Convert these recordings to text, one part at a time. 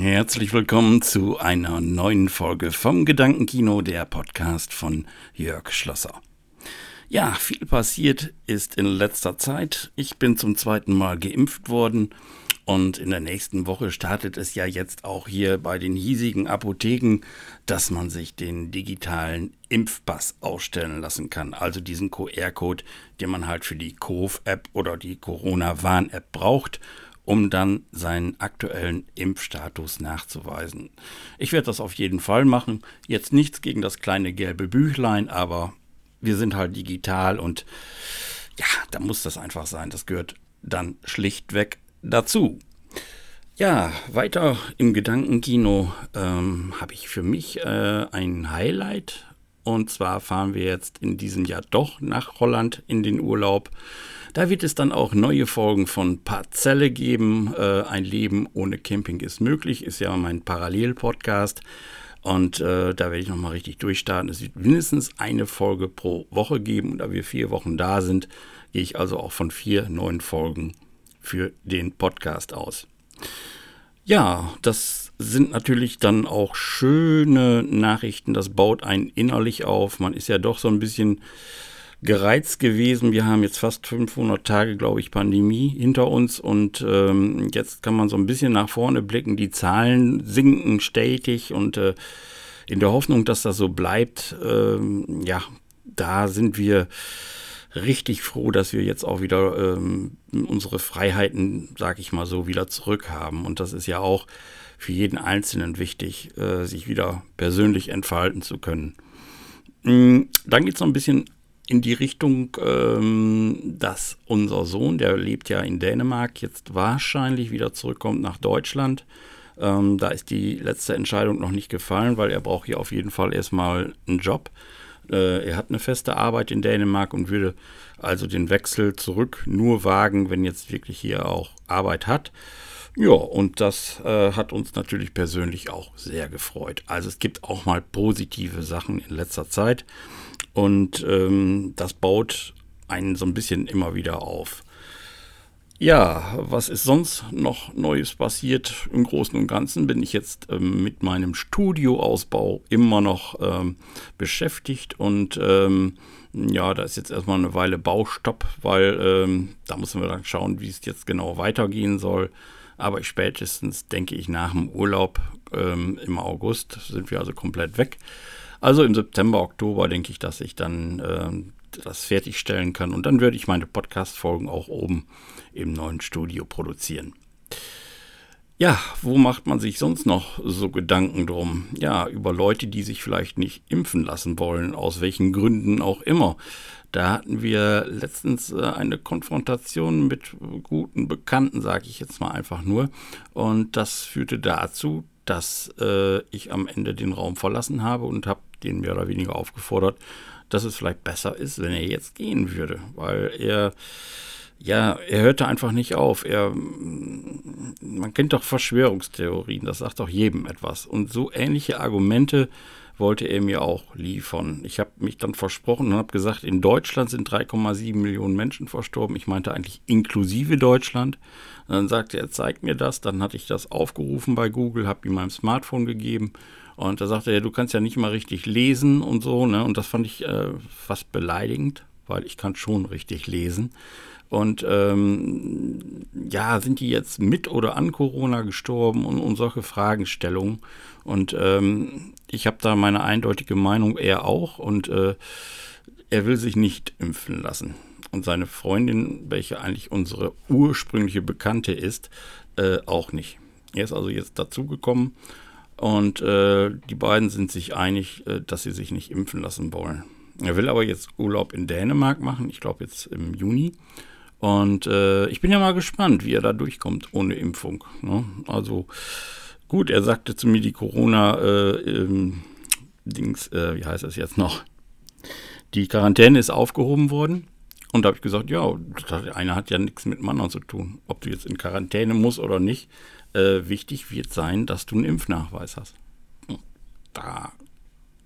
Herzlich willkommen zu einer neuen Folge vom Gedankenkino, der Podcast von Jörg Schlosser. Ja, viel passiert ist in letzter Zeit. Ich bin zum zweiten Mal geimpft worden und in der nächsten Woche startet es ja jetzt auch hier bei den hiesigen Apotheken, dass man sich den digitalen Impfpass ausstellen lassen kann. Also diesen QR-Code, den man halt für die Cove-App oder die Corona-Warn-App braucht um dann seinen aktuellen Impfstatus nachzuweisen. Ich werde das auf jeden Fall machen. Jetzt nichts gegen das kleine gelbe Büchlein, aber wir sind halt digital und ja, da muss das einfach sein. Das gehört dann schlichtweg dazu. Ja, weiter im Gedankenkino ähm, habe ich für mich äh, ein Highlight. Und zwar fahren wir jetzt in diesem Jahr doch nach Holland in den Urlaub. Da wird es dann auch neue Folgen von Parzelle geben. Äh, ein Leben ohne Camping ist möglich, ist ja mein Parallel-Podcast. Und äh, da werde ich nochmal richtig durchstarten. Es wird mindestens eine Folge pro Woche geben. Und da wir vier Wochen da sind, gehe ich also auch von vier neuen Folgen für den Podcast aus. Ja, das sind natürlich dann auch schöne Nachrichten. Das baut einen innerlich auf. Man ist ja doch so ein bisschen gereizt gewesen. Wir haben jetzt fast 500 Tage, glaube ich, Pandemie hinter uns und ähm, jetzt kann man so ein bisschen nach vorne blicken. Die Zahlen sinken stetig und äh, in der Hoffnung, dass das so bleibt, ähm, ja, da sind wir richtig froh, dass wir jetzt auch wieder ähm, unsere Freiheiten, sag ich mal so, wieder zurückhaben. Und das ist ja auch für jeden Einzelnen wichtig, äh, sich wieder persönlich entfalten zu können. Mm, dann geht es noch ein bisschen in die Richtung, ähm, dass unser Sohn, der lebt ja in Dänemark, jetzt wahrscheinlich wieder zurückkommt nach Deutschland. Ähm, da ist die letzte Entscheidung noch nicht gefallen, weil er braucht hier auf jeden Fall erstmal einen Job. Äh, er hat eine feste Arbeit in Dänemark und würde also den Wechsel zurück nur wagen, wenn jetzt wirklich hier auch Arbeit hat. Ja, und das äh, hat uns natürlich persönlich auch sehr gefreut. Also es gibt auch mal positive Sachen in letzter Zeit. Und ähm, das baut einen so ein bisschen immer wieder auf. Ja, was ist sonst noch Neues passiert? Im Großen und Ganzen bin ich jetzt ähm, mit meinem Studioausbau immer noch ähm, beschäftigt und ähm, ja, da ist jetzt erstmal eine Weile Baustopp, weil ähm, da müssen wir dann schauen, wie es jetzt genau weitergehen soll. Aber spätestens denke ich nach dem Urlaub ähm, im August sind wir also komplett weg. Also im September, Oktober denke ich, dass ich dann äh, das fertigstellen kann und dann würde ich meine Podcast-Folgen auch oben im neuen Studio produzieren. Ja, wo macht man sich sonst noch so Gedanken drum? Ja, über Leute, die sich vielleicht nicht impfen lassen wollen, aus welchen Gründen auch immer. Da hatten wir letztens äh, eine Konfrontation mit guten Bekannten, sage ich jetzt mal einfach nur. Und das führte dazu, dass äh, ich am Ende den Raum verlassen habe und habe den mehr oder weniger aufgefordert, dass es vielleicht besser ist, wenn er jetzt gehen würde, weil er ja, er hörte einfach nicht auf. Er, man kennt doch Verschwörungstheorien, das sagt doch jedem etwas. Und so ähnliche Argumente wollte er mir auch liefern. Ich habe mich dann versprochen und habe gesagt, in Deutschland sind 3,7 Millionen Menschen verstorben. Ich meinte eigentlich inklusive Deutschland. Und dann sagte er, zeig mir das. Dann hatte ich das aufgerufen bei Google, habe ihm mein Smartphone gegeben. Und da sagte er, du kannst ja nicht mal richtig lesen und so. Ne? Und das fand ich äh, fast beleidigend, weil ich kann schon richtig lesen. Und ähm, ja, sind die jetzt mit oder an Corona gestorben und, und solche Fragestellungen. Und ähm, ich habe da meine eindeutige Meinung, er auch. Und äh, er will sich nicht impfen lassen. Und seine Freundin, welche eigentlich unsere ursprüngliche Bekannte ist, äh, auch nicht. Er ist also jetzt dazugekommen und äh, die beiden sind sich einig, äh, dass sie sich nicht impfen lassen wollen. Er will aber jetzt Urlaub in Dänemark machen, ich glaube jetzt im Juni. Und äh, ich bin ja mal gespannt, wie er da durchkommt ohne Impfung. Ne? Also gut, er sagte zu mir, die Corona äh, ähm, äh, wie heißt das jetzt noch? Die Quarantäne ist aufgehoben worden. Und da habe ich gesagt, ja, das eine hat ja nichts mit dem anderen zu tun. Ob du jetzt in Quarantäne musst oder nicht. Äh, wichtig wird sein, dass du einen Impfnachweis hast. Da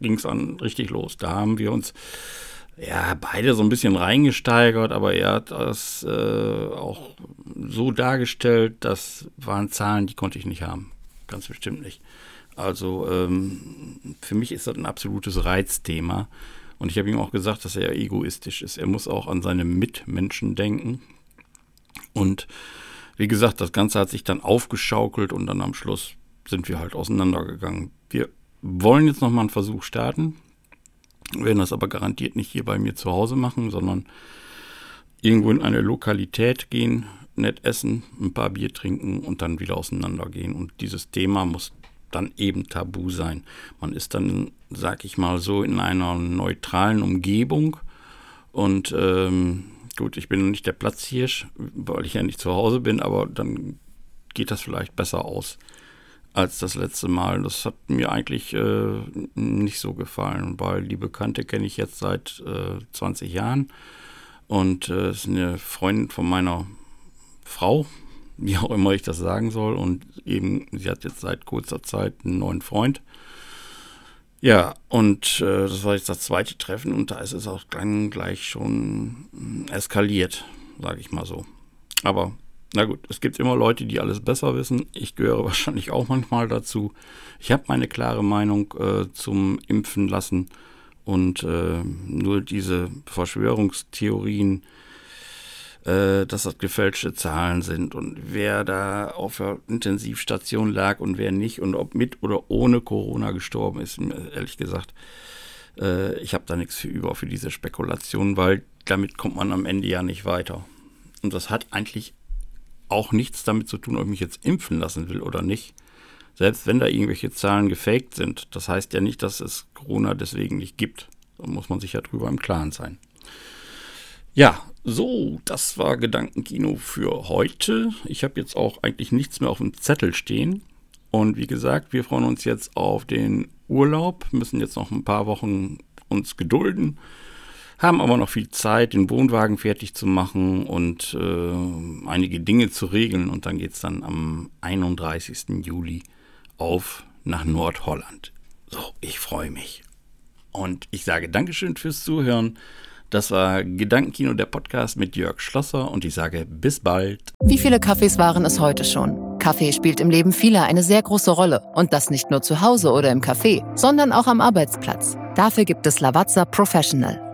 ging es dann richtig los. Da haben wir uns ja, beide so ein bisschen reingesteigert, aber er hat das äh, auch so dargestellt, das waren Zahlen, die konnte ich nicht haben. ganz bestimmt nicht. Also ähm, für mich ist das ein absolutes Reizthema. Und ich habe ihm auch gesagt, dass er egoistisch ist. Er muss auch an seine Mitmenschen denken. Und wie gesagt, das Ganze hat sich dann aufgeschaukelt und dann am Schluss sind wir halt auseinandergegangen. Wir wollen jetzt nochmal einen Versuch starten, werden das aber garantiert nicht hier bei mir zu Hause machen, sondern irgendwo in eine Lokalität gehen, nett essen, ein paar Bier trinken und dann wieder auseinandergehen. Und dieses Thema muss dann eben tabu sein. Man ist dann, sag ich mal so, in einer neutralen Umgebung und ähm, gut, ich bin nicht der Platzhirsch, weil ich ja nicht zu Hause bin, aber dann geht das vielleicht besser aus als das letzte Mal. Das hat mir eigentlich äh, nicht so gefallen, weil die Bekannte kenne ich jetzt seit äh, 20 Jahren und äh, ist eine Freundin von meiner Frau, wie auch immer ich das sagen soll. Und eben, sie hat jetzt seit kurzer Zeit einen neuen Freund. Ja, und äh, das war jetzt das zweite Treffen und da ist es auch gleich schon hm, eskaliert, sage ich mal so. Aber na gut, es gibt immer Leute, die alles besser wissen. Ich gehöre wahrscheinlich auch manchmal dazu. Ich habe meine klare Meinung äh, zum Impfen lassen und äh, nur diese Verschwörungstheorien, äh, dass das gefälschte Zahlen sind und wer da auf der Intensivstation lag und wer nicht und ob mit oder ohne Corona gestorben ist, ehrlich gesagt, äh, ich habe da nichts für über für diese Spekulation, weil damit kommt man am Ende ja nicht weiter. Und das hat eigentlich auch nichts damit zu tun, ob ich mich jetzt impfen lassen will oder nicht. Selbst wenn da irgendwelche Zahlen gefaked sind, das heißt ja nicht, dass es Corona deswegen nicht gibt. Da muss man sich ja drüber im Klaren sein. Ja, so, das war Gedankenkino für heute. Ich habe jetzt auch eigentlich nichts mehr auf dem Zettel stehen. Und wie gesagt, wir freuen uns jetzt auf den Urlaub, müssen jetzt noch ein paar Wochen uns gedulden, haben aber noch viel Zeit, den Wohnwagen fertig zu machen und äh, einige Dinge zu regeln. Und dann geht es dann am 31. Juli auf nach Nordholland. So, ich freue mich. Und ich sage Dankeschön fürs Zuhören. Das war Gedankenkino, der Podcast mit Jörg Schlosser und ich sage bis bald. Wie viele Kaffees waren es heute schon? Kaffee spielt im Leben vieler eine sehr große Rolle. Und das nicht nur zu Hause oder im Café, sondern auch am Arbeitsplatz. Dafür gibt es Lavazza Professional.